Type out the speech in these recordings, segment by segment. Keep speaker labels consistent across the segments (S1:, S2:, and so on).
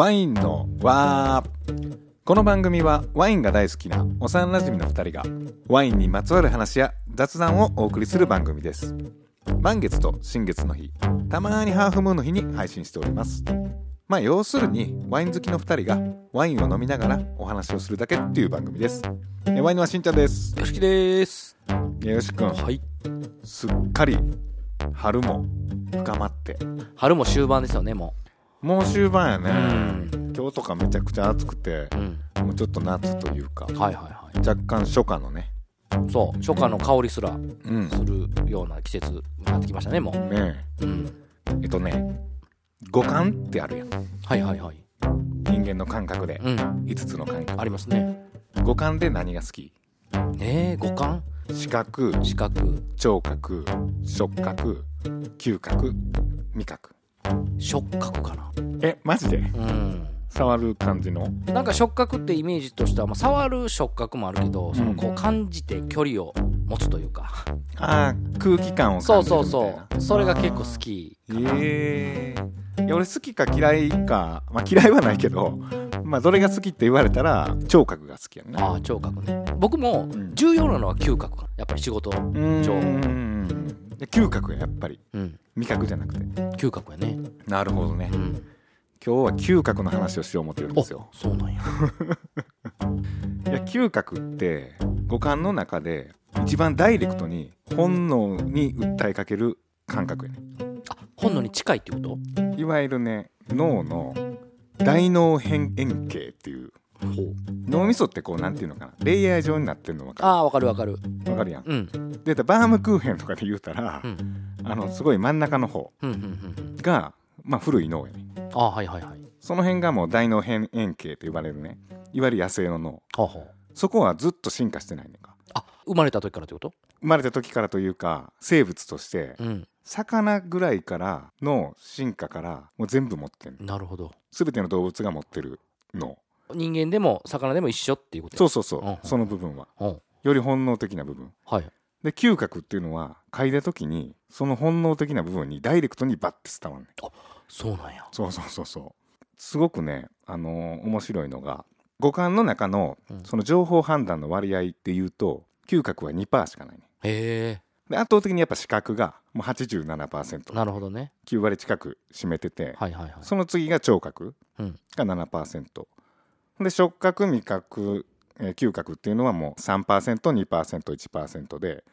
S1: ワインの
S2: わーこの番組はワインが大好きな幼馴染の2人がワインにまつわる話や雑談をお送りする番組です。満月と新月の日たまにハーフムーンの日に配信しております。まあ要するにワイン好きの2人がワインを飲みながらお話をするだけっていう番組です。えワインのはしんちゃんです。
S1: よしきです。
S2: よしくん。
S1: はい。
S2: すっかり春も深まって。
S1: 春も終盤ですよねも
S2: もう終盤や
S1: う
S2: ね、
S1: うん。
S2: 今日とかめちゃくちゃ暑くて
S1: うん。
S2: もうちょっと夏というか
S1: はいはいは
S2: 若干初夏のね。
S1: いそう初夏の香りすら
S2: うん。
S1: するような季節になってきましたねも
S2: ね
S1: ううん。
S2: ええっとね五感ってあるやん。
S1: はいはいはい。
S2: 人間の感覚で。
S1: うん。
S2: 5つの感覚。
S1: ありますね。
S2: 五感で何が好き？
S1: えー、五感？
S2: 視覚。
S1: 視覚。
S2: 聴覚。触覚。嗅覚。味覚
S1: 触覚かな。
S2: えマジで？
S1: うん。
S2: 触る感じの？
S1: なんか触覚ってイメージとしては、まあ、触る触覚もあるけどそのこう感じて距離を持つというか、
S2: あー空気感を
S1: そう
S2: 感じる
S1: そうそうそれが結構好き
S2: ええいや俺好きか嫌いか、まあ、嫌いはないけど、まあ、どれが好きって言われたら聴覚が好きやね。
S1: ああ聴覚ね。僕も
S2: ん。
S1: 重要なのは嗅覚かな。やっぱり仕事
S2: うーん。
S1: 聴
S2: で嗅覚ややっぱり。
S1: うん
S2: 味覚じゃなくて。
S1: 嗅覚やね。
S2: なるほどね。
S1: うん。
S2: 今日は嗅覚の話をしよう思ってるん
S1: お
S2: ですよ。
S1: そうなんや。
S2: いや嗅覚って五感の中で一番ダイレクトに本能に訴えかける感覚やね。
S1: あ本能に近いってこと？
S2: いわゆるね脳の大脳辺円形っていう脳みそってこうなんていうのかな？レイヤー状になってるの分か
S1: ああわかるわかる。
S2: るわかるやん。
S1: うん。
S2: でバームクーヘンとかで言うたら、
S1: うん。
S2: あのすごい真ん中の方が、まあ、古い脳やね。
S1: ああはいはいはい。
S2: その辺がもう大脳辺円形と呼ばれるね。いわゆる野生の脳。そこはずっと進化してないねんか。
S1: あ生まれた時からってこと？
S2: 生まれた時からというか生物として
S1: うん。
S2: 魚ぐらいからの進化からもう全部持ってんの。
S1: なるほど。
S2: 全ての動物が持ってる脳
S1: 人間でも魚でも一緒っていうこと
S2: そううそうそう、
S1: うん。うん
S2: その部分は。
S1: うん。
S2: より本能的な部分。
S1: はい。
S2: で嗅覚っていうのは嗅いだ時にその本能的な部分にダイレクトにバッて伝わるねん。
S1: そうなんや。
S2: そうそうそうそう。すごくねあのー面白いのが五感の中の
S1: うん。
S2: その情報判断の割合っていうと嗅覚は2%しかないね
S1: へ
S2: で圧倒的にやっぱ視覚がもう 87%9
S1: えなるほどね。
S2: 割近く占めてて、
S1: はいはいはい。
S2: その次が聴覚
S1: うん。
S2: が7%で触覚味覚、えー嗅覚っていうのはもう 3%2%1% で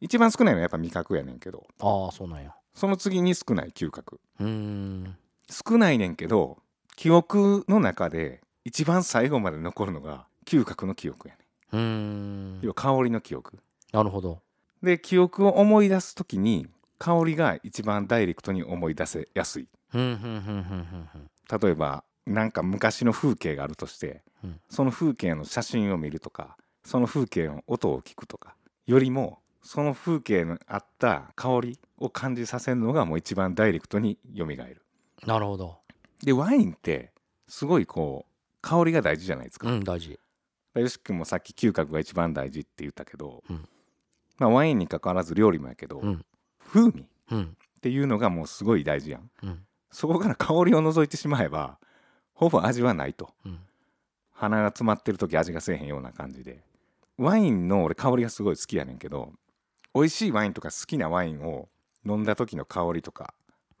S2: 一番少ないのはやっぱ味覚やねんけど。
S1: ああそうなんや。
S2: その次に少ない嗅覚。
S1: うーん。
S2: 少ないねんけど記憶の中で一番最後まで残るのが嗅覚の記憶やね
S1: うーん。
S2: 要は香りの記憶。
S1: なるほど。
S2: で記憶を思い出す時に香りが一番ダイレクトに思い出せやすい。例えばなんか昔の風景があるとして、
S1: うん。
S2: その風景の写真を見るとかその風景の音を聞くとかよりもその風景のあった香りを感じさせるのがもう一番ダイレクトに蘇る。
S1: なるほど。
S2: でワインってすごいこう香りが大事じゃないですか、
S1: うん大事。
S2: よし君もさっき嗅覚が一番大事って言ったけど、
S1: うん。
S2: まあ、ワインに関わらず料理もやけど、
S1: うん。
S2: 風味っ
S1: うん。
S2: ていうのがもうすごい大事やん。
S1: うん。
S2: そこから香りを除いてしまえばほぼ味はないと。
S1: うん。
S2: 鼻が詰まってる時味がせえへんような感じで。ワインの俺香りがすごい好きやねんけど美味しいワインとか好きなワインを飲んだ時の香りとか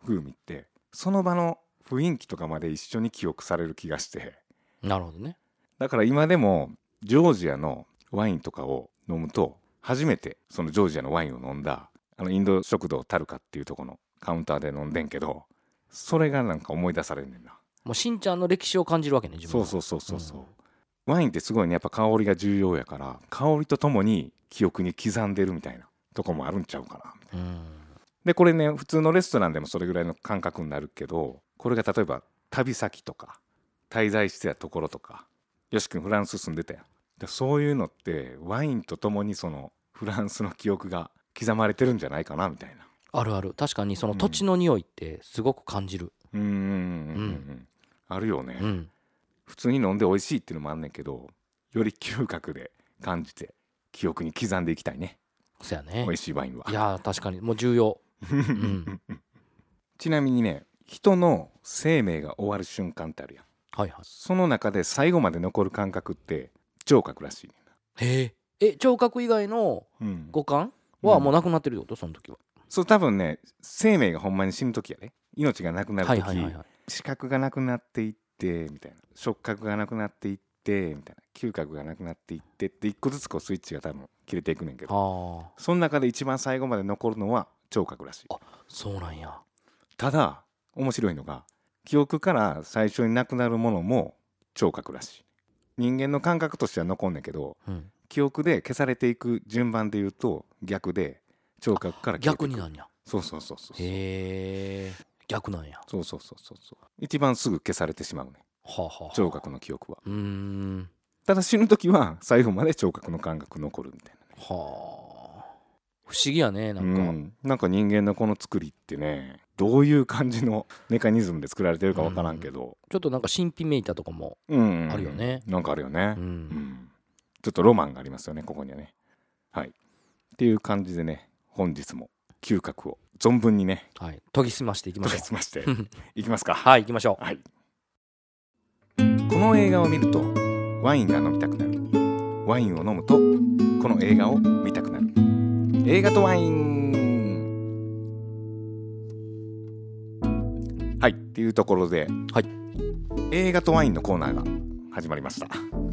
S2: 風味ってその場の雰囲気とかまで一緒に記憶される気がして。
S1: なるほどね。
S2: だから今でもジョージアのワインとかを飲むと初めてそのジョージアのワインを飲んだあのインド食堂タルカっていうとこのカウンターで飲んでんけどそれがなんか思い出されんねんな
S1: もうしんちゃんの歴史を感じるわけね自分
S2: そうそうそうそうそう、ワインってすごいねやっぱ香りが重要やから香りとともに記憶に刻んでるみたいなとこもあるんちゃうかなみたいな。
S1: うん。
S2: でこれね普通のレストランでもそれぐらいの感覚になるけどこれが例えば旅先とか滞在してたところとかよし君フランス住んでたやん。でそういうのってワインとともにそのフランスの記憶が刻まれてるんじゃないかなみたいな。
S1: あるある。確かにその土地の匂いってすごく感じる。
S2: うーんうんうん。うんあるよね、
S1: うん。
S2: 普通に飲んで美味しいっていうのもあんねんけどより嗅覚で感じて記憶に刻んでいきたいね。
S1: そやね。
S2: 美味しいワインは。い
S1: やー確かに。もう重要。うん。
S2: ちなみにね人の生命が終わる瞬間ってあるやん。
S1: はいはい。
S2: その中で最後まで残る感覚って聴覚らしいね
S1: へええ聴覚以外の五感はもうなくなってるってこと？その時は。
S2: そう多分ね生命がほんまに死ぬ時やね命がなくなる時、
S1: はいはいはいはい
S2: 視覚がなくなっていってみたいな。触覚がなくなっていってみたいな。嗅覚がなくなっていってって一個ずつこうスイッチが多分切れていくねんけど。
S1: はあ。
S2: その中で一番最後まで残るのは聴覚らしい。
S1: あそうなんや。
S2: ただ面白いのが記憶から最初になくなるものも聴覚らしい。人間の感覚としては残んねんけど
S1: うん。
S2: 記憶で消されていく順番で言うと逆で聴覚から
S1: 逆になんや。
S2: そうそうそうそう。
S1: へえ逆なんや。
S2: そうそうそうそうそう。一番すぐ消されてしまうね。
S1: はあ、はあはあ、
S2: 聴覚の記憶は。
S1: うーん。
S2: ただ死ぬ時は最後まで聴覚の感覚残るみたいなね。
S1: はあ。不思議やねなんか、
S2: うん、なんか人間のこの作りってねどういう感じのメカニズムで作られてるか分からんけど、
S1: ちょっとなんか神秘めいたとかも
S2: うん。
S1: あるよね。
S2: なんかあるよね、
S1: う
S2: うんん。ちょっとロマンがありますよねここにはね。はい。っていう感じでね本日も嗅覚を存分にね。
S1: はい。研ぎ澄ましていきましょ
S2: 研ぎ澄まして。
S1: う
S2: いきますか。
S1: はい行きましょう。
S2: はい。この映画を見るとワインが飲みたくなる。ワインを飲むとこの映画を見たくなる。映画とワイン。はい。っていうところで、
S1: はい。
S2: 映画とワインのコーナーが始まりました。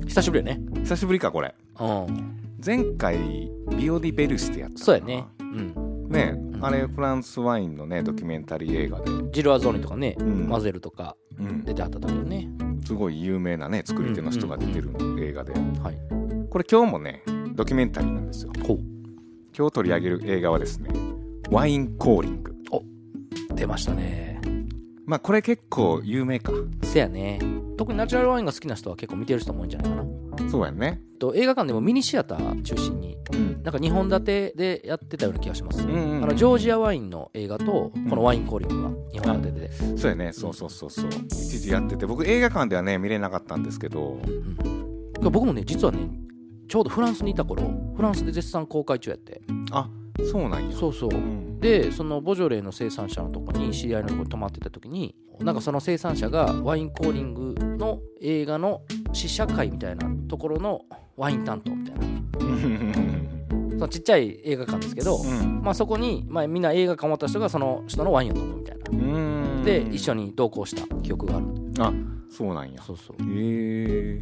S1: 久しぶりやね。
S2: 久しぶりかこれ。
S1: うん。
S2: 前回ビオディベルスでやった
S1: そうやね。うん
S2: ね
S1: ん。
S2: あれフランスワインのねドキュメンタリー映画で、
S1: ジル・アゾーニとかね、
S2: うん。
S1: マゼルとか
S2: うん。
S1: 出てはった時よね。
S2: すごい有名なね作り手の人が出てる映画で。
S1: はい。
S2: これ今日もねドキュメンタリーなんですよ。今日取り上げる映画はですねワインコーリング。
S1: 出ましたね。
S2: まあこれ結構有名か。
S1: せやね。特にナチュラルワインが好きな人は結構見てる人も多いんじゃないかな
S2: そうやんね。
S1: と映画館でもミニシアター中心に
S2: うん。
S1: なんか2本立てでやってたような気がします、
S2: うんうんうん。
S1: あのジョージアワインの映画とこのワインコーリングが2本立てで、
S2: そうやね。そうそうそうそう。一時やってて。僕映画館ではね見れなかったんですけど。
S1: うん僕もね実はねちょうどフランスにいた頃フランスで絶賛公開中やって。
S2: あそうなんや。
S1: そうそう。
S2: うん。
S1: でそのボジョレーの生産者のとこに知り合いのとこに泊まってた時になんかその生産者がワインコーリングの映画の試写会みたいなところのワイン担当みたいな。そのちっちゃい映画館ですけど、
S2: うん。
S1: まあ、そこに、まあ、みんな映画館終わった人がその人のワインを飲むみたいな。
S2: うん。
S1: で一緒に同行した記憶がある。
S2: あそうなんや。
S1: そうそう。
S2: へえ。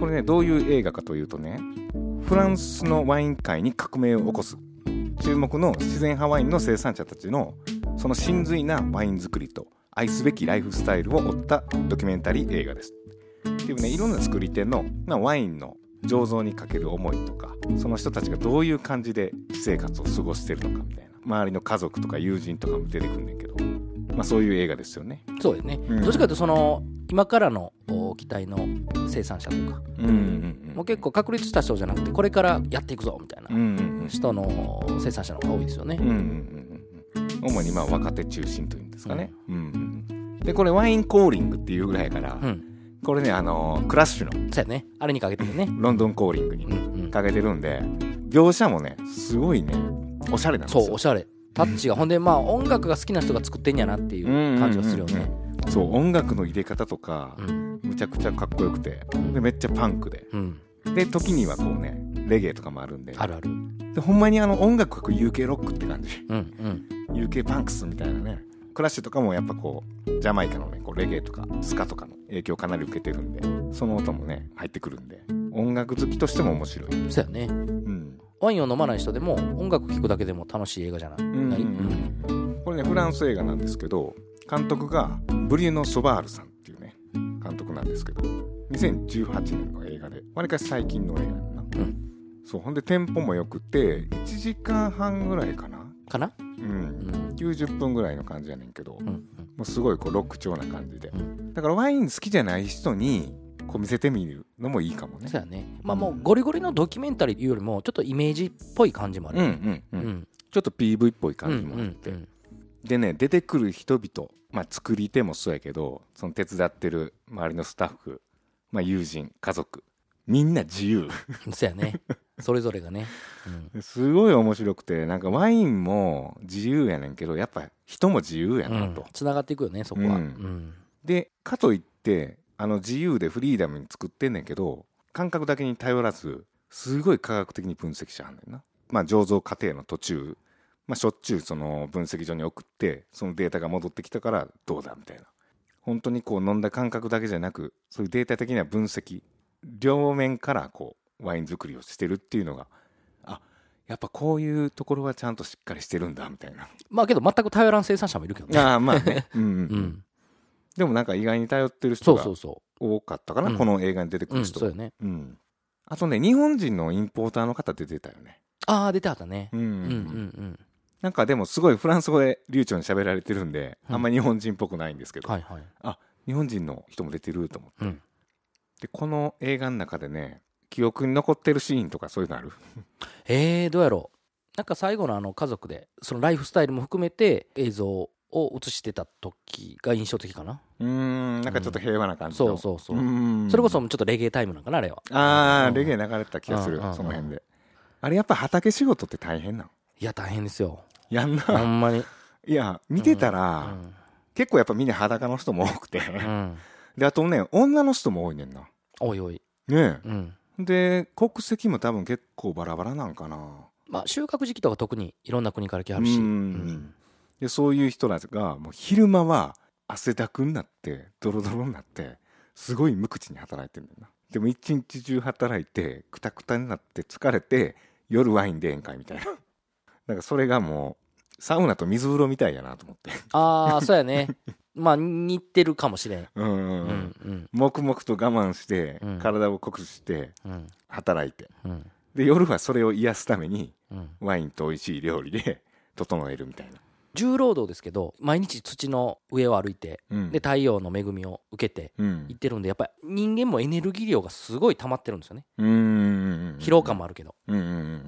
S2: これねどういう映画かというとねフランスのワイン界に革命を起こす注目の自然派ワインの生産者たちのその真髄なワイン作りと愛すべきライフスタイルを追ったドキュメンタリー映画です。っていうねいろんな作り手の、まあ、ワインの醸造にかける思いとかその人たちがどういう感じで生活を過ごしてるのかみたいな。周りの家族とか友人とかも出てくんねんけど、まあ、そういう映画ですよね。
S1: そうですね、
S2: うん。
S1: どっちかというとその今からのお機体の生産者というか、
S2: うんうん
S1: もう結構確立した人じゃなくてこれからやっていくぞみたいな人の生産者の方が多いですよね、
S2: うんうんうんうん主にまあ若手中心というんですかね、うん。うんでこれワインコーリングっていうぐらいやから、
S1: うん。
S2: これねあのークラッシュの
S1: そうやね。あれにかけてるね。
S2: ロンドンコーリングにかけてるんで描写もねすごいねおしゃれなんですよ。
S1: そうおしゃれタッチがほんでまあ音楽が好きな人が作ってんやなっていう感じがするよね。
S2: そう音楽の入れ方とか
S1: うん。
S2: むちゃくちゃかっこよくて。でめっちゃパンクで。
S1: うん。
S2: で時にはこうねレゲエとかもあるんで。
S1: あるある。
S2: でほんまにあの音楽が UK ロックって感じ。
S1: うんうん。
S2: UK パンクスみたいなね。クラッシュとかもやっぱこうジャマイカのねこうレゲエとかスカとかの影響をかなり受けてるんでその音もね入ってくるんで。音楽好きとしても面白い、
S1: そうやね。
S2: うん
S1: ワインを飲まない人でも音楽聴くだけでも楽しい映画じゃない、
S2: うん
S1: ない？うん。
S2: これねフランス映画なんですけど監督がブリエノ・ソバールさんっていうね監督なんですけど2018年の映画でわりかし最近の映画やな、
S1: うん。
S2: そうほんでテンポもよくて1時間半ぐらいかな。
S1: かな？
S2: う
S1: うん。ん
S2: 90分ぐらいの感じやねんけど、
S1: うん。
S2: もうすごいこうロック調な感じで。
S1: うん。
S2: だからワイン好きじゃない人にこう見せてみるのもいいかもね。
S1: そうやね。まあもうゴリゴリのドキュメンタリーいうよりもちょっとイメージっぽい感じもある。
S2: うんうんう、
S1: うん。ん
S2: ちょっと PV っぽい
S1: うん
S2: 感じもあって、
S1: うん
S2: でね出てくる人々、まあ、作り手もそうやけどその手伝ってる周りのスタッフ、まあ、友人家族みんな自由。
S1: うんそうやね。それぞれがね、
S2: すごい面白くてなんかワインも自由やねんけどやっぱ人も自由や
S1: うん
S2: なと、
S1: つながっていくよねそこは、
S2: うん。
S1: うん。
S2: でかといってあの自由でフリーダムに作ってんねんけど感覚だけに頼らずすごい科学的に分析しはんねんな。まあ醸造過程の途中、まあ、しょっちゅうその分析所に送ってそのデータが戻ってきたからどうだみたいな。本当にこう飲んだ感覚だけじゃなくそういうデータ的な分析両面からこうワイン作りをしてるっていうのがあやっぱこういうところはちゃんとしっかりしてるんだみたいな。
S1: まあけど全く頼らん生産者もいるけどね。
S2: ああまあね、うんうんうん。
S1: うん
S2: でもなんか意外に頼ってる人が多かったかな、
S1: うん。
S2: この映画に出てくる人。
S1: そうよね。
S2: うん。あとね日本人のインポーターの方出てたよね。
S1: ああ出てはったね。
S2: うん。うん
S1: うんうん。うん
S2: なんかでもすごいフランス語で流暢に喋られてるんで、
S1: うん。
S2: あんま日本人っぽくないんですけど、
S1: はいはい。
S2: 日本人の人も出てると思って、
S1: うん。
S2: でこの映画の中でね記憶に残ってるシーンとかそういうのある？
S1: えー、どうやろう。なんか最後のあの家族でそのライフスタイルも含めて映像を映してた時が印象的かな。
S2: うーんなんかちょっと平和な感じの。
S1: そうそうそう、
S2: ん。
S1: それこそちょっとレゲエタイムなんかなあれは
S2: ああ、
S1: うん。
S2: レゲエ流れてた気がする、
S1: うんうんうん。
S2: その辺で。あれやっぱ畑仕事って大変なん
S1: いや大変ですよ。
S2: やん
S1: ほ
S2: なん
S1: まに。
S2: いや見てたら、結構やっぱみんな裸の人も多くて、
S1: うん、うん、
S2: であとね女の人も多いねんな。
S1: おいおい。
S2: ね
S1: うん。
S2: えで国籍も多分結構バラバラなんかな。
S1: まあ収穫時期とか特にいろんな国から来はるし。
S2: うん。
S1: うん
S2: でそういう人たちがもう昼間は汗だくになってドロドロになってすごい無口に働いてるんだよな。でも一日中働いてくたくたになって疲れて夜ワインで宴会みたいな。なんかそれがもうサウナと水風呂みたいやなと思って。
S1: ああそうやね。まあ似てるかもしれん。
S2: うんうんう
S1: うんん。
S2: 黙々と我慢して、
S1: うん。
S2: 体を酷使して
S1: うん。
S2: 働いて。
S1: うん。
S2: で夜はそれを癒すために
S1: うん。
S2: ワインと美味しい料理で整えるみたいな、
S1: 重労働ですけど毎日土の上を歩いて
S2: うん。
S1: で太陽の恵みを受けて
S2: うん。
S1: 行ってるんでやっぱり人間もエネルギー量がすごい溜まってるんですよね。疲労感もあるけど。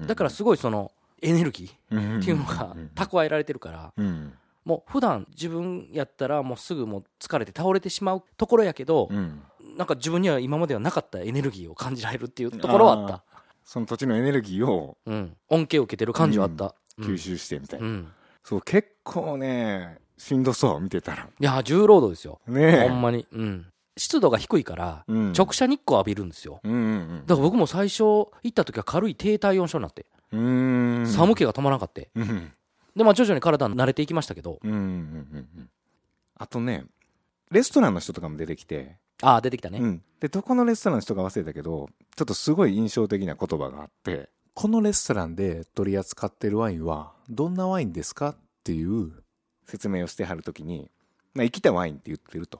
S1: だからすごいそのエネルギー
S2: っ
S1: っていうのが蓄えられてるから
S2: うん。
S1: もう普段自分やったらもうすぐもう疲れて倒れてしまうところやけど
S2: うん。
S1: なんか自分には今まではなかったエネルギーを感じられるっていうところはあった。
S2: その土地のエネルギーを
S1: うん。恩恵を受けてる感じはあった。うん。
S2: 吸収してみたいな、
S1: うん
S2: そう結構ねしんどそう見てたら。
S1: いや重労働ですよ。
S2: ねえ。
S1: ほんまに。うん。湿度が低いから
S2: うん。
S1: 直射日光浴びるんですよ。
S2: うんうん
S1: だから僕も最初行った時は軽い低体温症になって。
S2: うんうん。
S1: 寒気が止まらなかった
S2: うん
S1: でまあ徐々に体慣れていきましたけど。
S2: うんうんうんうん。あとねレストランの人とかも出てきて、
S1: ああ出てきたね。
S2: うん、でどこのレストランの人か忘れたけどちょっとすごい印象的な言葉があって
S3: このレストランで取り扱ってるワインはどんなワインですかっていう
S2: 説明をしてはるときに、まあ、生きたワインって言ってると。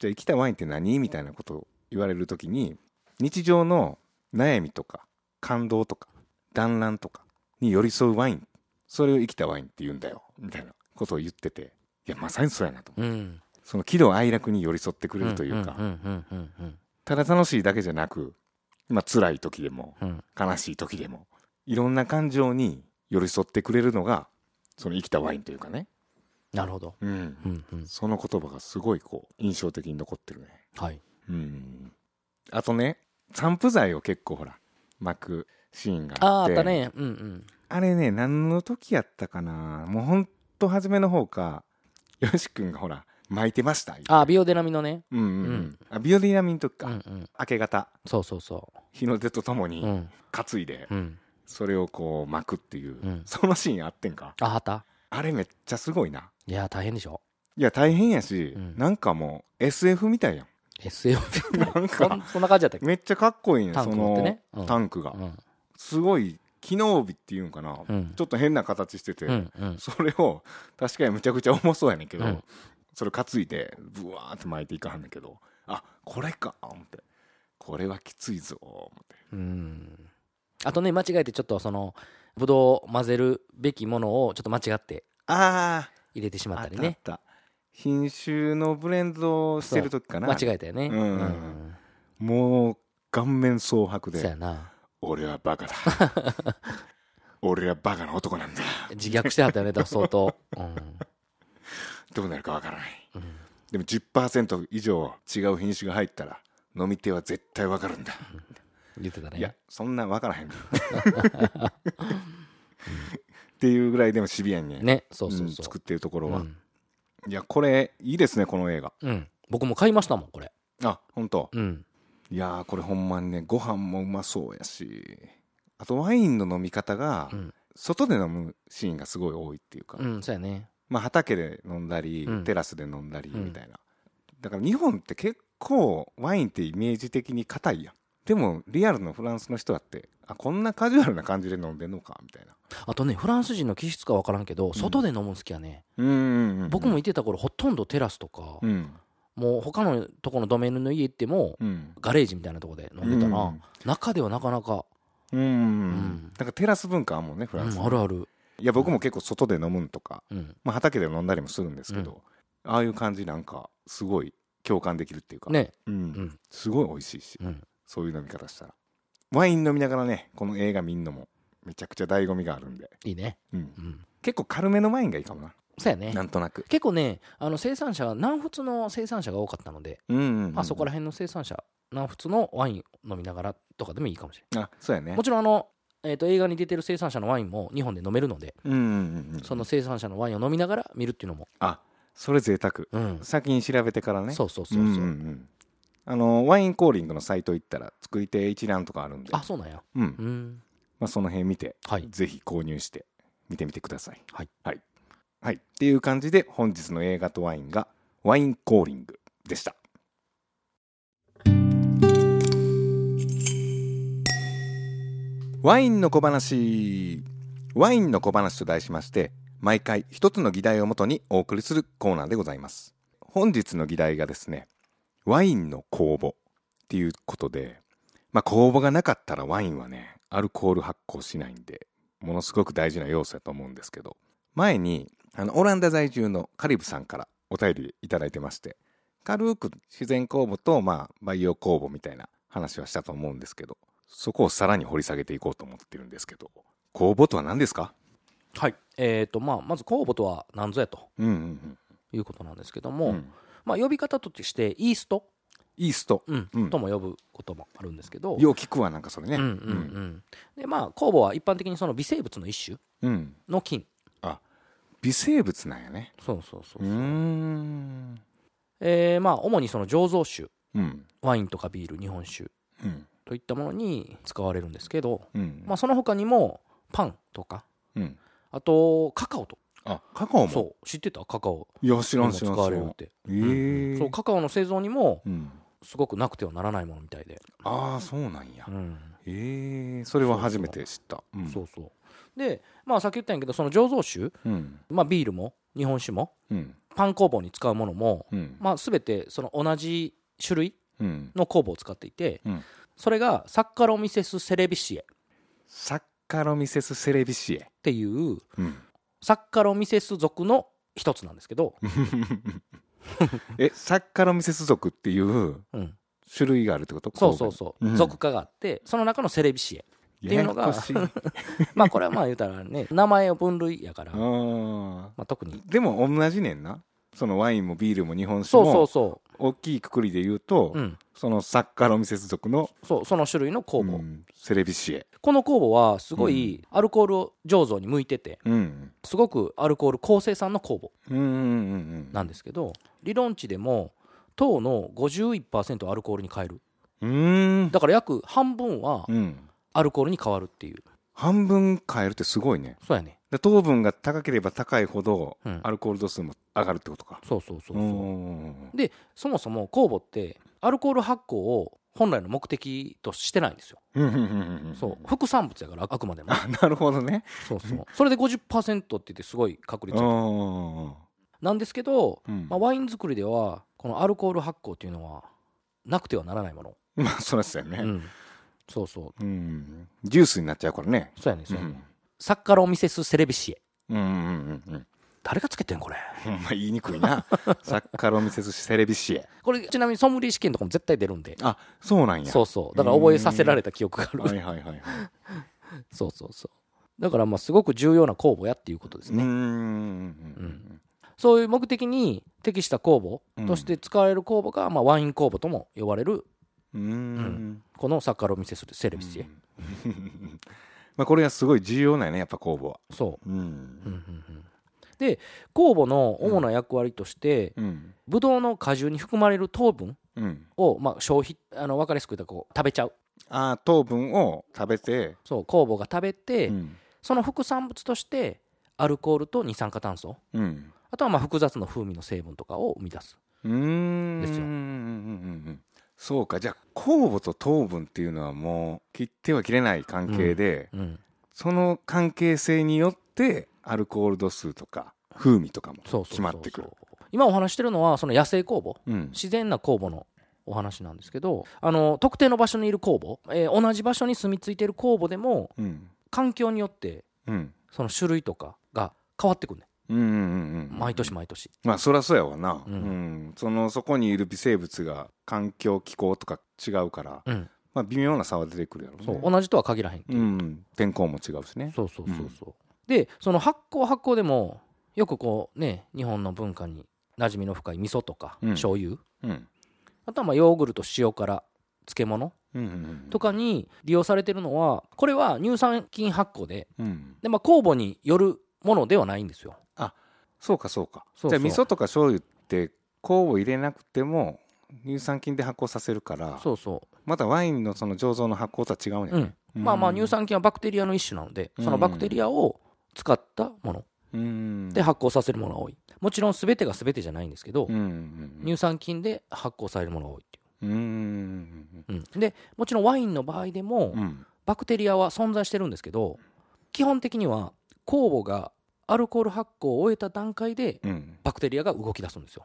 S2: じゃあ生きたワインって何みたいなことを言われるときに日常の悩みとか感動とか団らんとかに寄り添うワインそれを生きたワインって言うんだよ。みたいなことを言ってていやまさにそうやなと
S1: う。ん。
S2: その喜怒哀楽に寄り添ってくれるというか、ただ楽しいだけじゃなく、まあ辛い時でも
S1: うん。
S2: 悲しい時でもいろんな感情に寄り添ってくれるのがその生きたワインというかね、
S1: なるほど。
S2: うん、
S1: うんうん。
S2: その言葉がすごいこう印象的に残ってるね。
S1: はい。
S2: うん。あとね散布剤を結構ほら巻くシーンが
S1: ああ
S2: あって。
S1: あったね。うんうん。
S2: あれね何の時やったかな。もうほんと初めの方かよし君がほら巻いてました
S1: ああビオデナミのね。
S2: うんうん、う
S1: うん。
S2: ビオディナミンの時か、
S1: うんうん。
S2: 明け方。
S1: そうそうそ
S2: 日の出ととも
S1: う
S2: に
S1: うん。
S2: 担いで
S1: うん。
S2: それをこう巻くっていう、
S1: うん。
S2: そのシーンあってんか？
S1: ああった？
S2: あれめっちゃすごいな。い
S1: や大変でしょ。
S2: いや大変やし、
S1: うん。
S2: なんかもう SF みたいやん。
S1: SF
S2: なんか
S1: そんな感じだったっけ？
S2: めっちゃかっこいいねそのタンクが、
S1: うん。
S2: すごい機能美っていうんかな、
S1: うん。
S2: ちょっと変な形してて、
S1: うんうん。
S2: それを確かにむちゃくちゃ重そうやねんけど、
S1: うん
S2: それ担いでブワーって巻いていかはんねんけどあこれか思って。これはきついぞ思って。
S1: うん。あとね間違えてちょっとそのブドウ混ぜるべきものをちょっと間違って
S2: あ
S1: 入れてし
S2: ああ
S1: まっりね。
S2: ったたあった。品種のブレンドをしてる時かな。
S1: 間違えたよね。
S2: うん。
S1: うん。
S2: もう顔面蒼白
S1: そうや
S2: で
S1: な。
S2: 俺はバカだ。俺はバカな男なんだ。
S1: 自虐してはったよね相当。うん
S2: どうなるかわからない。
S1: うん。
S2: でも10%以上違う品種が入ったら飲み手は絶対わかるんだ。
S1: 言ってたね。
S2: いやそんなん分からへ ん。っていうぐらいでもシビアにね
S1: ねそうそうそう、
S2: ん作ってるところは、
S1: うん。
S2: いやこれいいですねこの映画。
S1: うん。僕も買いましたもんこれ。
S2: あ本当。
S1: うん。
S2: いやーこれほんまにねご飯もうまそうやし。あとワインの飲み方が
S1: うん。
S2: 外で飲むシーンがすごい多いっていうか、
S1: うんそうやね
S2: まあ、畑で飲んだり、
S1: うん。
S2: テラスで飲んだり
S1: うん。
S2: みたいな、だから日本って結構ワインってイメージ的に硬いやん。でもリアルのフランスの人だってあこんなカジュアルな感じで飲んでんのかみたいな。
S1: あとねフランス人の気質か分からんけど外で飲むの好きやね、
S2: うん
S1: 僕も行ってた頃ほとんどテラスとか、
S2: うん。
S1: もう他のとこのドメインの家行っても
S2: うん。
S1: ガレージみたいなとこで飲んでたな、
S2: うん
S1: 中ではなかなか、
S2: うんうんうん。
S1: ん。
S2: だからテラス文化あるもんねフランス、
S1: うんあるある、
S2: いや僕も結構外で飲むんとか、
S1: うん、
S2: まあ、畑で飲んだりもするんですけど、ああいう感じなんかすごい共感できるっていうか、
S1: ね。
S2: うん。
S1: うん。
S2: すごい美味しいし、
S1: うん。
S2: そういう飲み方したら。ワイン飲みながらねこの映画見んのもめちゃくちゃ醍醐味があるんで、
S1: いいね。
S2: うん。
S1: うん。
S2: 結構軽めのワインがいいかもな。
S1: そうやね。
S2: なんとなく。
S1: 結構ねあの生産者は南仏の生産者が多かったので、
S2: うんうん、うん、
S1: あそこら辺の生産者南仏のワイン飲みながらとかでもいいかもしれ
S2: あそうやね。
S1: ないもちろんあの、えー、と映画に出てる生産者のワインも日本で飲めるので
S2: うんうんうんうん。
S1: その生産者のワインを飲みながら見るっていうのも、
S2: あそれ贅沢。
S1: うん、
S2: 先に調べてからね。
S1: そうそうそうそう、
S2: んんん。あのワインコーリングのサイト行ったら作り手一覧とかあるんで。
S1: あそうなんや。
S2: うん。
S1: うん。
S2: まあ、その辺見て、
S1: はい。
S2: ぜひ購入して見てみてください。
S1: はい。
S2: はい。はい。っていう感じで本日の映画とワインがワインコーリングでした。ワインの小話。ワインの小話と題しまして毎回一つの議題をもとにお送りするコーナーでございます。本日の議題がですねワインの酵母っていうことでまあ酵母がなかったらワインはねアルコール発酵しないんでものすごく大事な要素だと思うんですけど前にあのオランダ在住のカリブさんからお便りいただいてまして軽く自然酵母とまあ培養酵母みたいな話はしたと思うんですけどそこをさらに掘り下げていこうと思ってるんですけど。酵母とは何ですか？
S1: はい。えーとまあ、まず酵母とは何ぞやと。
S2: うんうん
S1: いうことなんですけども、
S2: うん、うん、
S1: まあ、呼び方としてイースト、
S2: イースト。
S1: うん。
S2: うん。
S1: とも呼ぶこともあるんですけど、
S2: よう聞くわなんかそれね。
S1: うんうんうん。でまあ、酵母は一般的にその微生物の一種
S2: うん、うん
S1: の菌。
S2: あ微生物なんやね。
S1: そうそうそう。
S2: うーん。
S1: えーまあ、主にその醸造酒。
S2: うん。
S1: ワインとかビール日本酒。
S2: うん
S1: といったものに使われるんですけど、
S2: うん。
S1: まあ、その他にもパンとか
S2: うん。
S1: あとカカオと
S2: あカカオも？
S1: そう知ってた？カカオ。
S2: いや知らん知らん知らん
S1: われるって。
S2: ええ。
S1: そうカカオの製造にも
S2: うん。
S1: すごくなくてはならないものみたいで、
S2: ああそうなんや。
S1: うん。
S2: ええ。それは初めて知った。うん。
S1: そうそう。でまあさっき言ったんやけどその醸造酒、
S2: うん。
S1: まあ、ビールも日本酒も
S2: うん。
S1: パン工房に使うものも、
S2: うん。
S1: まあ、全てその同じ種類
S2: うん。
S1: の酵母を使っていて、
S2: うん
S1: それがサッカロミセス・セレビシエ。っ
S2: サッカロミセス・セレビシエ。
S1: ていう
S2: うん。
S1: サッカロミセス属の一つなんですけど、
S2: えサッカロミセス属っていう
S1: うん、
S2: 種類があるってこと？
S1: そうそうそう、
S2: うん。
S1: 属化があってその中のセレビシエ。
S2: って
S1: いうのが まあこれはまあ言うたらね名前を分類やから、ま
S2: ー。
S1: あ、特に。
S2: でも同じねんな。そのワインもビールも日本酒
S1: そうそう
S2: も
S1: そ
S2: 大きいくくりで言うと
S1: う、うん、
S2: そのサッカロミセス属の
S1: そうその種類の酵母、
S2: うんセレビシエ。
S1: この酵母はすごいアルコール醸造に向いてて
S2: うん。
S1: すごくアルコール高生産の酵母なんですけど理論値でも糖の51%をアルコールに変える。
S2: うーん。
S1: だから約半分は
S2: うん。
S1: アルコールに変わるっていう。
S2: 半分変えるってすごいね。
S1: そうやね
S2: で糖分が高ければ高いほど
S1: うん。
S2: アルコール度数も上がるってことか。
S1: そうそうそう
S2: う
S1: そう、
S2: ん。
S1: でそもそも酵母ってアルコール発酵を本来の目的としてないんですよ、
S2: うん。うん。うん。うん。
S1: そう。副産物やからあくまでも。
S2: あなるほどね。
S1: そうそう。それで50%って言ってすごい確率なんですけど、
S2: うん。
S1: まあ、ワイン作りではこのアルコール発酵っていうのはなくてはならないもの、
S2: まあそりゃそうやね。
S1: うん、そうそう。
S2: うん。ジュースになっちゃうからね。
S1: そうやね
S2: う
S1: そうやね、
S2: ん
S1: サッカロミセス・セレビシエ。
S2: うんうんうんうん。
S1: 誰がつけてんこれ？
S2: ほんま言いにくいな。サッカロミセスセレビシエ。
S1: これちなみにソムリエ試験とかも絶対出るんで。
S2: あそうなんや。
S1: そうそう。だから覚えさせられた記憶がある。
S2: はいはいはいはい。
S1: そうそうそう。だからまあすごく重要な酵母やっていうことですね、
S2: うーん。
S1: そういう目的に適した酵母として使われる酵母が、まあ、ワイン酵母とも呼ばれる
S2: うーん
S1: このサッカロミセスセレビスへ、
S2: まあこれがすごい重要なんやねやっぱ酵母は。
S1: そう。
S2: うん。
S1: うんうんうんで酵母の主な役割として、
S2: うん
S1: ブドウの果汁に含まれる糖分
S2: うん。
S1: を、まあ、消費あの分かりやすく言ったらこう食べちゃう。
S2: ああ糖分を食べて。
S1: そう酵母が食べて、
S2: うん。
S1: その副産物としてアルコールと二酸化炭素。
S2: うん。
S1: あとはまあ複雑な風味の成分とかを生み出す。
S2: ん。
S1: ですよ。
S2: うんうんうんうんそうか。じゃあ酵母と糖分っていうのはもう切っては切れない関係で、
S1: うん
S2: その関係性によってアルコール度数とか風味とかも決まってくる。
S1: 今お話してるのはその野生酵母。
S2: うん。
S1: 自然な酵母のお話なんですけどあの特定の場所にいる酵母、えー同じ場所に住み着いている酵母でも
S2: うん。
S1: 環境によって
S2: うん。
S1: その種類とかが変わってくるね
S2: うんうんうんうん。
S1: 毎年毎年。
S2: まあそりゃそうやわな、
S1: う
S2: うん。んそのそこにいる微生物が環境気候とか違うから、
S1: うん。
S2: まあ、微妙な差は出てくるやろね。
S1: そう同じとは限らへんうう、
S2: ん。天候も違うしね。
S1: そうそうそうそう、でその発酵発酵でもよくこうね日本の文化に馴染みの深い味噌とか
S2: うん。
S1: 醤油、
S2: うん。
S1: あとはまあヨーグルト塩辛漬物
S2: うんうん。
S1: とかに利用されてるのはこれは乳酸菌発酵で
S2: うん。
S1: で、まあ、酵母によるものではないんですよ。
S2: そうかそうか。
S1: そうそう。
S2: じゃあ味噌とか醤油って酵母入れなくても乳酸菌で発酵させるから
S1: そうそ
S2: またワインのその醸造の発酵とは違うね。
S1: う、うん。
S2: うん。
S1: まあまあ乳酸菌はバクテリアの一種なのでそのバクテリアを使ったもの。
S2: うん。
S1: で発酵させるものが多い。もちろん全てが全てじゃないんですけど、
S2: うんうん
S1: 乳酸菌で発酵されるものが多いって
S2: う。んうん
S1: いう、うん、でもちろんワインの場合でも、
S2: うん。
S1: バクテリアは存在してるんですけど基本的には酵母がアルコール発酵を終えた段階で
S2: うん。
S1: バクテリアが動き出すんですよ、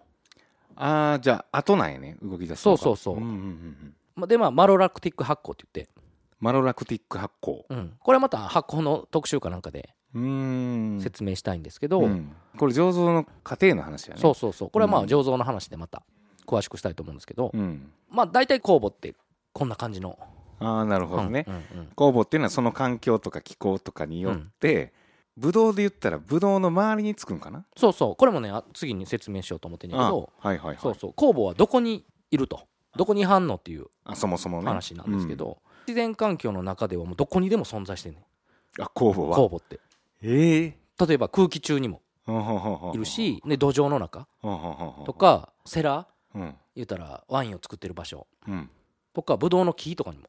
S2: ああじゃあ後なんやね動き出す
S1: そうそうそう。ん
S2: んんん。
S1: までまあマロラクティック発酵って言って、
S2: マロラクティック発酵。
S1: うん、これはまた発酵の特集かなんかで
S2: うーん。
S1: 説明したいんですけど、
S2: うん。これ醸造の過程の話やね。
S1: そうそうそう。これはまあ
S2: うん。
S1: 醸造の話でまた詳しくしたいと思うんですけど、
S2: うん。
S1: まあ大体酵母ってこんな感じの。
S2: ああなるほどね、
S1: うんうんうん。
S2: 酵母っていうのはその環境とか気候とかによって、ブドウで言ったらブドウの周りにつくんかな？
S1: そうそう。これもねあ次に説明しようと思ってんねんけ
S2: あ
S1: ど
S2: はいはいはい。
S1: そうそう。酵母はどこにいると？どこに反応っていう
S2: あそもそもね。
S1: 話なんですけど、自然環境の中ではもうどこにでも存在してんねん。
S2: うんあ酵母は？
S1: 酵母って。
S2: ええ。
S1: 例えば空気中にも。い
S2: い
S1: るし、で土壌の中。
S2: と
S1: とかセラー。
S2: うん。
S1: 言うたらワインを作ってる場所。
S2: うん。
S1: とかブドウの木とかにも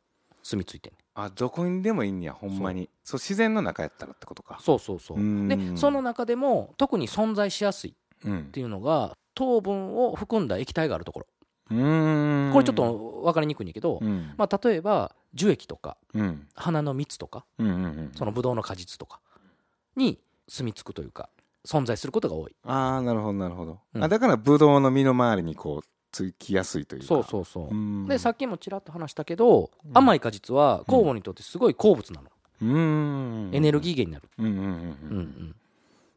S1: 住み着いてん
S2: あどこにでもいいんやほんまに。そう。自然の中やったらってことか。
S1: そうそうそう。
S2: うん。
S1: でその中でも特に存在しやすい
S2: うん。
S1: っていうのが糖分を含んだ液体があるところ。
S2: うーん。
S1: これちょっと分かりにくいんだけど、
S2: うん。
S1: まあ、例えば樹液とか
S2: うん。
S1: 花の蜜とか
S2: うんうんうん
S1: そのブドウの果実とかに住み着くというか存在することが多い。
S2: ああなるほどなるほど、
S1: うん。
S2: あだからブドウの実の周りにこうつきやすいというか。
S1: そうそうそう、
S2: うん。
S1: でさっきもちらっと話したけど、甘い果実は酵母にとってすごい好物なの、
S2: うーん。
S1: エネルギー源になる、
S2: うんうんうんうん。
S1: うんうん、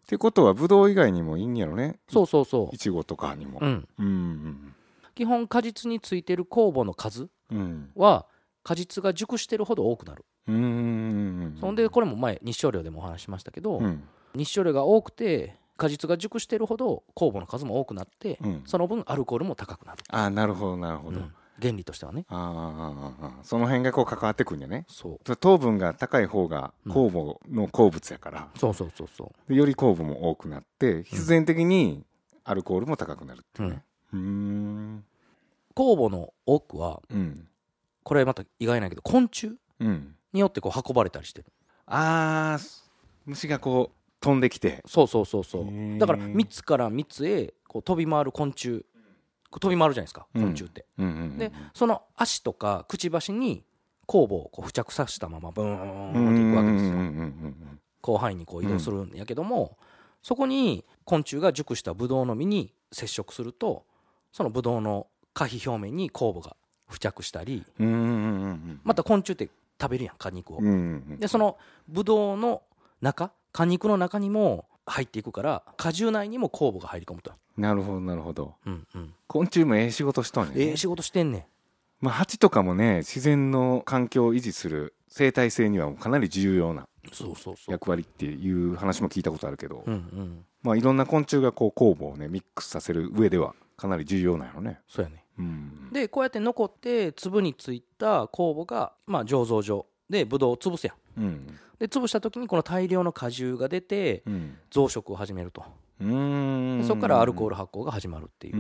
S2: ってことはブドウ以外にもいいんやろね。
S1: そうそうそ
S2: いちごとかにも。
S1: う、うん、
S2: うん
S1: 基本果実についてる酵母の数
S2: うん。
S1: は果実が熟してるほど多くなる、
S2: うんうん
S1: そんでこれも前日照量でもお話ししましたけど、
S2: うん。
S1: 日照量が多くて果実が熟してるほど酵母の数も多くなって、
S2: うん。
S1: その分アルコールも高くなる、
S2: ああなるほどなるほど、
S1: うん。原理としてはね。
S2: あーあその辺がこう関わってくんやね。
S1: そう。
S2: 糖分が高い方が酵母の好物やから、
S1: そうそうそうそ
S2: でより酵母も多くなって必然的にアルコールも高くなるって
S1: う、
S2: いううん。ねうーん。
S1: 酵母の多くは
S2: うん。
S1: これまた意外なんやけど昆虫
S2: うん。
S1: によってこう運ばれたりしてる。
S2: あー虫がこう飛んできて。
S1: そうそうそうそう。だから蜜から蜜へこう飛び回る昆虫。飛び回るじゃないですか
S2: うん。
S1: 昆虫って、
S2: うんうんうん
S1: でその足とかくちばしに酵母をこう付着させたままブーン
S2: うん
S1: っていくわけですよ。
S2: うんうんうん
S1: 広範囲にこう移動するんやけども、そこに昆虫が熟したブドウの実に接触するとそのブドウの果皮表面に酵母が付着したり
S2: うんうんうんうんうん。
S1: また昆虫って食べるやん果肉を、
S2: うんうん。
S1: でそのブドウの中果肉の中にも入っていくから果汁内にも酵母が入り込むと、
S2: なるほどなるほど。
S1: うんうん、
S2: 昆虫もええ仕事しとんね
S1: ええ仕事してんねん。
S2: まあ蜂とかもね自然の環境を維持する生態性にはかなり重要な
S1: そうそうそう。
S2: 役割っていう話も聞いたことあるけど、
S1: うんうん。
S2: まあいろんな昆虫がこう酵母をねミックスさせる上ではかなり重要なんやろね。
S1: そうやね。
S2: ううん。
S1: でこうやって残って粒についた酵母が、まあ、醸造所でブドウを潰すやん。
S2: うん。
S1: で潰した時にこの大量の果汁が出て
S2: うん。
S1: 増殖を始めると。
S2: うん。
S1: でそこからアルコー
S2: ル
S1: ル発酵が始まるっていう、
S2: う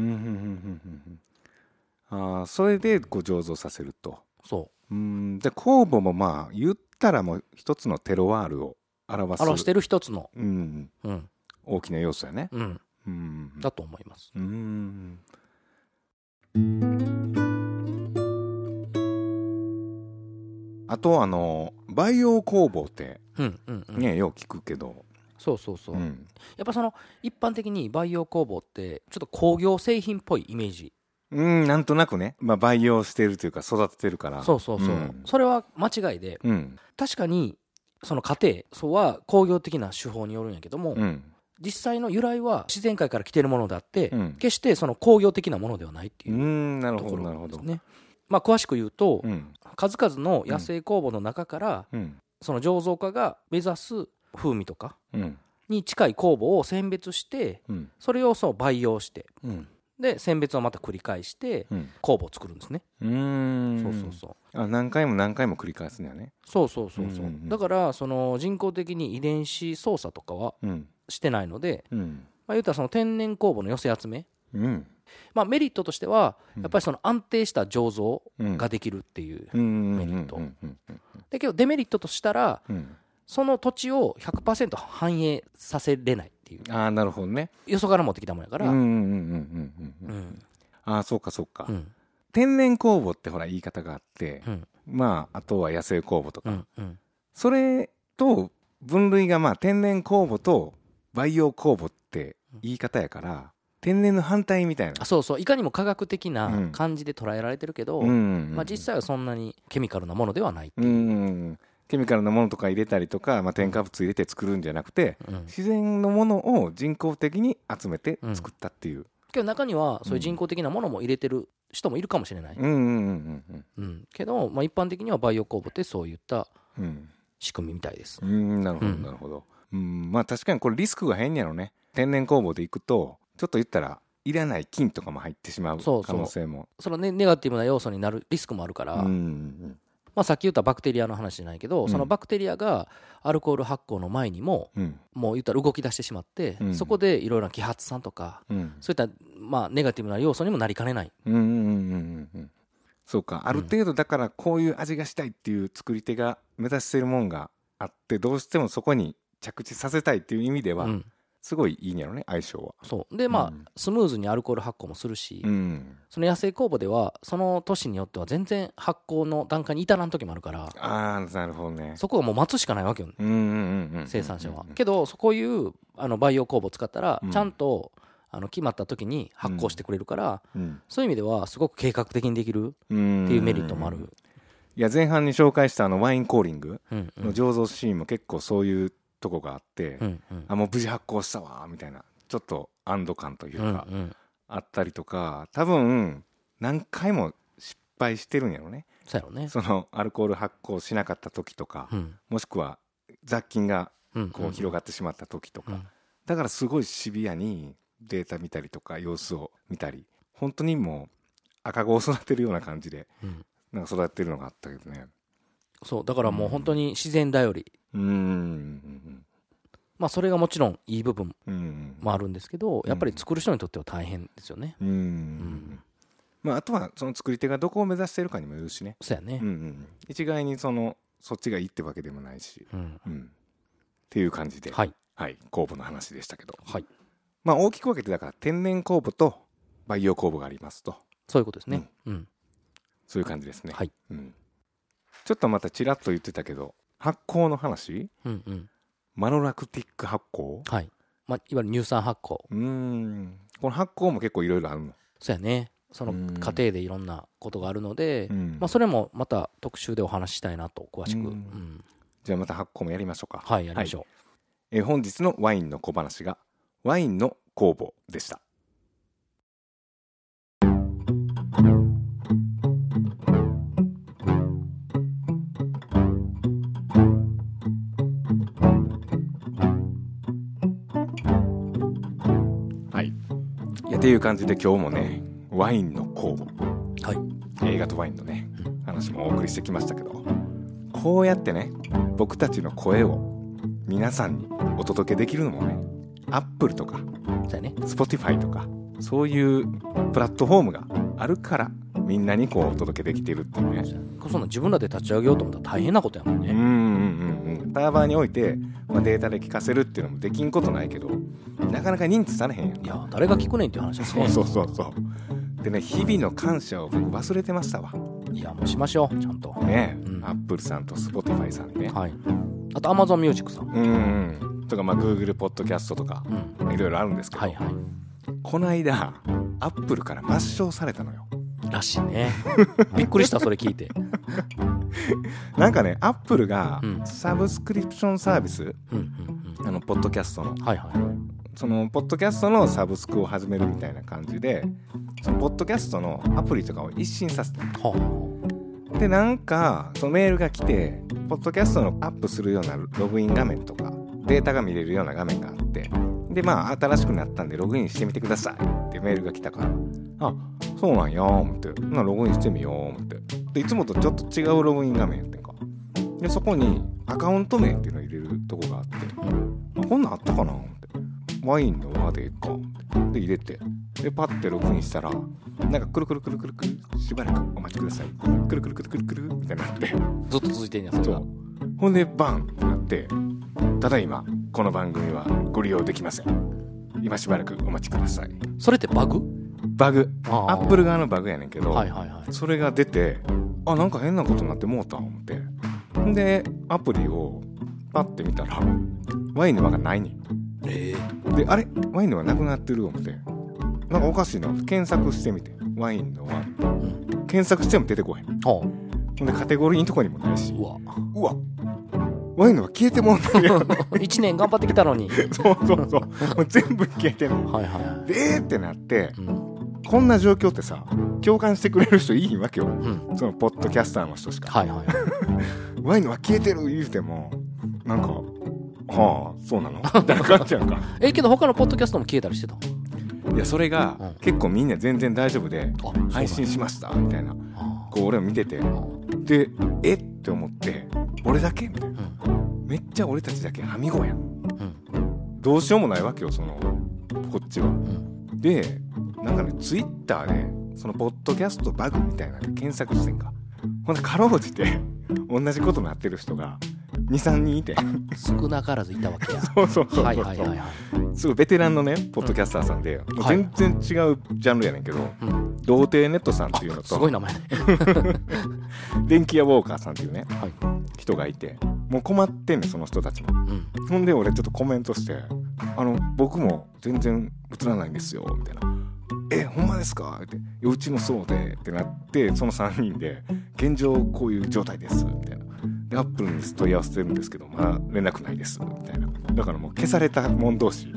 S2: ああそれでこう醸造させると。
S1: そ
S2: う。ん。で酵母もまあ言ったらもう一つのテロワールを表す。
S1: う表してる一つの、
S2: うん、
S1: うん。
S2: 大きな要素やね。
S1: うん、
S2: うん。
S1: だと思います。
S2: うんあとあの培養工房って
S1: うんうんうん、
S2: ね、よう聞くけど、
S1: そうそうそう、
S2: うん。
S1: やっぱその一般的に培養工房ってちょっと工業製品っぽいイメージ。
S2: うん、なんとなくね、まあ、培養してるというか育ててるから。
S1: そうそうそう、
S2: ん。
S1: それは間違いで。
S2: うん。
S1: 確かにその過程そうは工業的な手法によるんやけども、
S2: うん。
S1: 実際の由来は自然界から来てるものであって、
S2: うん。
S1: 決してその工業的なものではないって
S2: う
S1: いうん
S2: なるほどなるほど
S1: ろですね。まあ、詳しく言うと、
S2: うん。
S1: 数々の野生酵母の中から、
S2: うん。
S1: その醸造家が目指す風味とか
S2: うん。
S1: に近い酵母を選別して
S2: うん。
S1: それをそう培養して
S2: うん。
S1: で選別をまた繰り返して
S2: うん。
S1: 酵母を作るんですね、
S2: うーん。
S1: そうそうそう。
S2: あ何回も何回も繰り返すんだよね。
S1: そうそうそうそう、だからその人工的に遺伝子操作とかは
S2: うん。
S1: してないので、
S2: うん。
S1: まあ、言うたらその天然酵母の寄せ集め、
S2: うん。
S1: まあ、メリットとしては
S2: うん。
S1: やっぱりその安定した醸造
S2: うん。
S1: ができるっていう、
S2: うん。
S1: メリット。だけどデメリットとしたら
S2: うん。
S1: その土地を100%反映させれないっていう。
S2: ああなるほどね。
S1: よそから持ってきたもんやから、
S2: うん。うん。うん。うん。うん。
S1: う
S2: うん。
S1: ん
S2: ああそうかそうか。
S1: うん。
S2: 天然酵母ってほら言い方があって
S1: うん。
S2: まああとは野生酵母とか。
S1: うん。うん。
S2: それと分類がまあ天然酵母と培養酵母って言い方やから天然の反対みたいな。
S1: あそうそう。いかにも科学的
S2: う
S1: なん。感じで捉えられてるけど、
S2: うん
S1: まあ、実際はそんなにケミカルなものではない、
S2: う。んうんケミカルなものとか入れたりとか、まあ、添加物入れて作るんじゃなくて
S1: うん、
S2: 自然のものを人工的に集めて作ったっていう。
S1: けど中にはそういう人工的なものも入れてる人もいるかもしれない、
S2: うんうんうんうん
S1: うん、けど、まあ、一般的には培養酵母ってそういった
S2: うん。
S1: 仕組みみたいです、
S2: うんなるほど
S1: うん。
S2: なるほど。うんまあ確かにこれリスクが変やろね。天然酵母でいくとちょっと言ったらいらない菌とかも入ってしまう可能性も。
S1: そのねネガティブな要素になるリスクもあるから、
S2: うんうん。
S1: まあ、さっき言ったバクテリアの話じゃないけど、
S2: うん。
S1: そのバクテリアがアルコール発酵の前にも
S2: うん。
S1: もう言ったら動き出してしまって、
S2: うん。
S1: そこでいろいろな揮発酸とか
S2: うん。
S1: そういったまあネガティブな要素にもなりかねない。
S2: うんうんうんうんうん。そうか。ある程度だからこういう味がしたいっていう作り手が目指してるもんがあってどうしてもそこに着地させたいっていう意味では
S1: うん、
S2: すごいいいんやろね相性は。
S1: そう。でまあ、
S2: うん。
S1: スムーズにアルコール発酵もするし、
S2: うん。
S1: その野生酵母ではその年によっては全然発酵の段階に至らん時もあるから
S2: ああなるほどね。
S1: そこはもう待つしかないわけよ
S2: うんうんうんうん
S1: 生産者は。けどそこういうあの培養酵母を使ったら
S2: うん。
S1: ちゃんとあの決まった時に発酵してくれるから、
S2: うん。
S1: そういう意味ではすごく計画的にできる
S2: うん。
S1: っていうメリットもある、
S2: いや前半に紹介したあのワインコーリングの醸造シーンも結構そういうとこがあって、
S1: うんうん。
S2: あもう無事発酵したわみたいなちょっと安堵感という
S1: うん
S2: か、
S1: うん。
S2: あったりとか多分何回も失敗してるんやろね。
S1: そうやろね。
S2: そのアルコール発酵しなかった時とか、
S1: うん。
S2: もしくは雑菌が
S1: うん
S2: こう広がってしまった時とか、
S1: うん。
S2: だからすごいシビアにデータ見たりとか様子を見たり本当にもう赤子を育てるような感じで
S1: うん。
S2: なんか育ってるのがあったけどね
S1: そうだからもう本当に自然頼り。
S2: うーん
S1: まあそれがもちろんいい部分もあるんですけどやっぱり作る人にとっては大変ですよね。
S2: うんまあ、あとはその作り手がどこを目指してるかにもよるしね、
S1: そうやね。
S2: うんうん、一概にそのそっちがいいってわけでもないし、
S1: うん。
S2: うん、っていう感じで、
S1: はい。
S2: はい、酵母の話でしたけど、
S1: はい。
S2: まあ、大きく分けてだから天然酵母と培養酵母がありますと。
S1: そういうことですね。うん。
S2: そういう感じですね、
S1: はい。
S2: うん、ちょっとまたちらっと言ってたけど発酵の話？
S1: うんうん。
S2: マロラクティック発酵？
S1: はい。まあいわゆる乳酸発酵。
S2: うーん。この発酵も結構いろいろあるの、
S1: そうやね。その
S2: うん。
S1: 過程でいろんなことがあるので
S2: うん。
S1: まあそれもまた特集でお話ししたいなと詳しく。
S2: うん。
S1: うん。
S2: じゃあまた発酵もやりましょうか。
S1: はいやりましょ
S2: えー本日のワインの小話がワインの酵母でしたっていう感じで今日もねワインの酵母
S1: はい。
S2: 映画とワインのね話もお送りしてきましたけどこうやってね僕たちの声を皆さんにお届けできるのもねアップルとか
S1: じゃあね。
S2: Spotify とかそういうプラットフォームがあるからみんなにこうお届けできてるっていうね。
S1: そんな自分らで立ち上げようと思ったら大変なことやもんね、
S2: うんうんうんうん。サーバーにおいて、まあ、データで聞かせるっていうのもできんことないけどなかなか認知されへんやん
S1: いや誰が聞くねんっていう話ですね。
S2: そうそうそうそう。でね日々の感謝を僕忘れてましたわ。
S1: いやもうしましょうちゃんと。
S2: ね
S1: うん。
S2: アップルさんと Spotify さんね。
S1: はい。あと Amazon Music さん。
S2: うんうんとかまあ Google ポッドキャストとか
S1: うん。
S2: いろいろあるんですけど、
S1: はいはい。
S2: この間アップルから抹消されたのよ。
S1: らしいね。びっくりしたそれ聞いて
S2: なんかねアップルが
S1: うん。
S2: サブスクリプションサービス、あのポッドキャストの。
S1: うんはいはい。
S2: そのポッドキャストのサブスクを始めるみたいな感じでそのポッドキャストのアプリとかを一新させて
S1: は
S2: でなんかそのメールが来てポッドキャストのアップするようなログイン画面とかデータが見れるような画面があってでまあ新しくなったんでログインしてみてください。ってメールが来たから。あそうなんや思って。なログインしてみよう思って。でいつもとちょっと違うログイン画面やってんか。でそこにアカウント名っていうのを入れるとこがあって。あこんなんあったかな思って。ワインの輪でいって。で入れて。でパッてログインしたらなんかくるくるくるくるくるしばらくお待ちください。くるくるくるくるくるみたいになって。
S1: ずっと続いてんやそれが
S2: そう。ほんでバンってなって。ただいまこの番組はご利用できません。今しばらくお待ちください。
S1: それってバグ？
S2: バグ。
S1: あ
S2: アップル側のバグやねんけど、
S1: はいはいはい。
S2: それが出てあなんか変なことになってもうた思って。んでアプリをパッて見たらワインの輪がないねん。
S1: え
S2: であれ？ワインの輪なくなってる思って。なんかおかしいな。検索してみて。ワインの輪。
S1: えうん。
S2: 検索しても出てこへん。
S1: は
S2: ほんでカテゴリーのとこにもないし。
S1: あうわ。
S2: うわワインの輪消えてもうたんや
S1: 1年頑張ってきたのに。
S2: そうそうそう。もう全部消えてんの
S1: はいはい。はい
S2: でえーってなって
S1: うん。
S2: こんな状況ってさ共感してくれる人いいわけよ。
S1: うん。
S2: そのポッドキャスターの人しか。
S1: はいはい。
S2: ワインの輪消えてる言うてもなんかはあそうなの？みたいな感じやんか。
S1: えけど他のポッドキャストも消えたりしてた？
S2: いやそれが
S1: うん。
S2: 結構みんな全然大丈夫で
S1: あ
S2: 配信しましたみたいな。
S1: あ
S2: こう俺も見てて。でえ？って思って俺だけ？みたいな
S1: うん
S2: めっちゃ俺たちだけはみごやん。
S1: うん
S2: どうしようもないわけよそのこっちは。
S1: うん
S2: でなんかねツイッターでそのポッドキャストバグみたいなんで検索してんか。ほんでかろうじて同じことなってる人が23人いて。
S1: 少なからずいたわけや。
S2: そうそうそうそう、
S1: はいはいはいはい
S2: すごいベテランのねポッドキャスターさんで、もう
S1: はい
S2: 全然違うジャンルやねんけど、
S1: うん。
S2: 童貞ネットさんっていうのと。
S1: すごい名前ね
S2: 電気屋ウォーカーさんっていうね
S1: はい。
S2: 人がいてもう困ってんねんその人たちも。
S1: うん。
S2: ほんで俺ちょっとコメントして「あの僕も全然映らないんですよ」みたいな「えほんまですか?」っていや「うちもそうで」ってなってその3人で「現状こういう状態です」みたいなでアップルに問い合わせてるんですけどまだ連絡ないですみたいな。だからもう消された者同士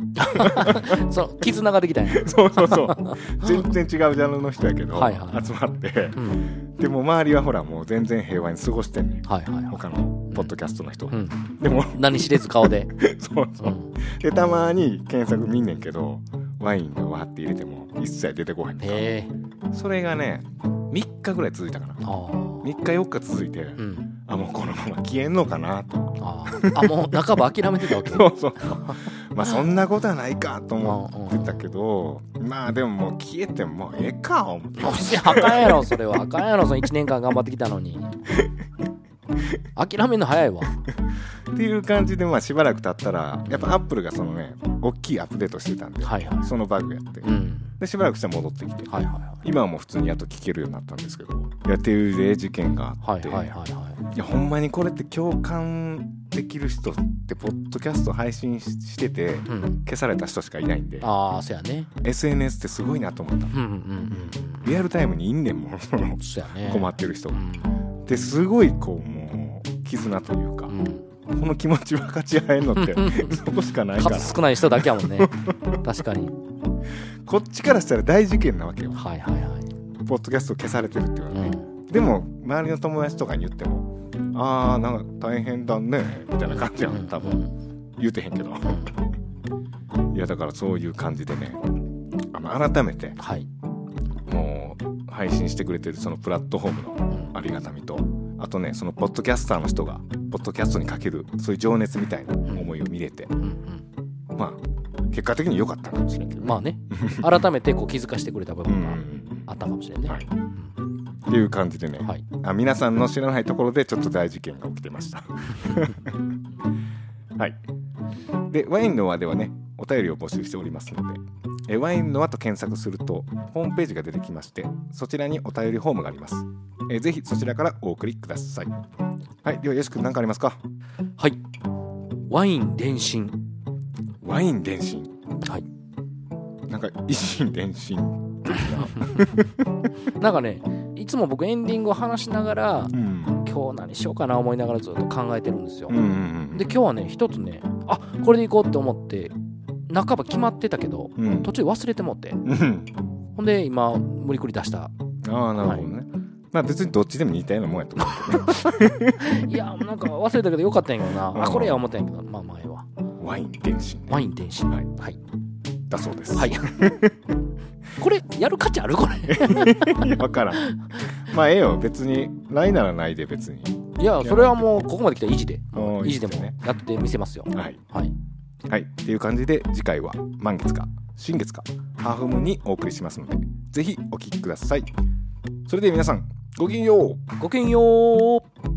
S1: その絆ができたんや。
S2: そうそうそう。全然違うジャンルの人やけど、
S1: はいはい。
S2: 集まって。
S1: うん。
S2: でも周りはほらもう全然平和に過ごしてんねん。
S1: はいはいはい。
S2: 他のポッドキャストの人は、
S1: うん。
S2: でも
S1: 何知れず顔で。
S2: そうそう。うん。でたまに検索見んねんけどワインの輪って入れても一切出てこへん
S1: へえ。
S2: それがね3日ぐらい続いたかな。
S1: ああ。
S2: 3日4日続いて、
S1: うん。
S2: あもうこのまま消えんのかなと。
S1: ああ。あもう半ば諦めてたわけ
S2: そうそうまあそんなことはないかと思ってたけどまあでももう消えてももうええか思って。
S1: あかんやろそれは。あかんやろその1年間頑張ってきたのに。諦めんの早いわ
S2: っていう感じでまあしばらく経ったらやっぱアップルがそのね大きいアップデートしてたんで、
S1: はいはい。
S2: そのバグやって、
S1: うん。
S2: でしばらくしたら戻ってきて、
S1: はいはいはい。
S2: 今はもう普通にやっと聞けるようになったんですけどやってるで事件があって、
S1: はいはいはいはい。
S2: いやほんまにこれって共感できる人ってポッドキャスト配信ししてて
S1: うん。
S2: 消された人しかいないんで
S1: ああそやね。
S2: SNS ってすごいなと思った。
S1: うんうんうんうん
S2: リアルタイムにいんねんもん。困ってる人が。
S1: うん。
S2: ですごいこうもう絆というか、
S1: うん
S2: この気持ち分かち合えんのって そこしかないから。
S1: 数少ない人だけやもんね。確かに。
S2: こっちからしたら大事件なわけよ。
S1: はいはいはい。
S2: ポッドキャスト消されてるっていうのはね、
S1: うん。
S2: でも周りの友達とかに言っても「ああなんか大変だね」みたいな感じやん多分。
S1: うん。
S2: 言うてへんけど。いやだからそういう感じでね。あの改めて
S1: はい。
S2: もう配信してくれてるそのプラットフォームの
S1: うん。
S2: ありがたみとあとねそのポッドキャスターの人がポッドキャストにかけるそういう情熱みたいな思いを見れて、
S1: うんうん。
S2: まあ結果的に良かったかもしれんけど。ね、
S1: まあね。改めてこう気づかしてくれた部
S2: うん
S1: 分があったかもしれんね、
S2: はい。
S1: うん。
S2: っていう感じでね、
S1: はい。
S2: あ皆さんの知らないところでちょっと大事件が起きてました。はい。でワインの輪ではねお便りを募集しておりますのでえワインの輪と検索するとホームページが出てきましてそちらにお便りフォームがありますえぜひそちらからお送りください。はいではよし君何かありますか？
S1: はい。ワイン伝心
S2: ワイン伝心
S1: はい。
S2: なんか維心的な
S1: なんかねいつも僕エンディングを話しながら
S2: うん。
S1: 今日何しようかな思いながらずっと考えてるんですよ、
S2: うんうんうん
S1: で今日はね一つねあこれでいこうって思って半ば決まってたけど
S2: うん。
S1: 途中忘れてもって。
S2: うん。
S1: ほんで今無理くり出した。
S2: ああなるほどね、まあ別にどっちでも似たようなもんやと思うけどね。
S1: いやなんか忘れたけどよかったんやけどな。
S2: うん。
S1: あこれや思ったんやけどまあ前は。
S2: ワイン伝心ね。
S1: ワイン伝心
S2: はい。
S1: はい、
S2: だそうです。
S1: はい、これやる価値あるこれ？
S2: いや分からん。まあええよ。別にないならないで別に。
S1: いやそれはもうここまで来たら維持で維持でもやってみせますよ。
S2: はい。
S1: はい。
S2: はい。っていう感じで次回は満月か新月かハーフムーンにお送りしますのでぜひお聞きください。それでは皆さんごきげんよう。
S1: ごきげんよう。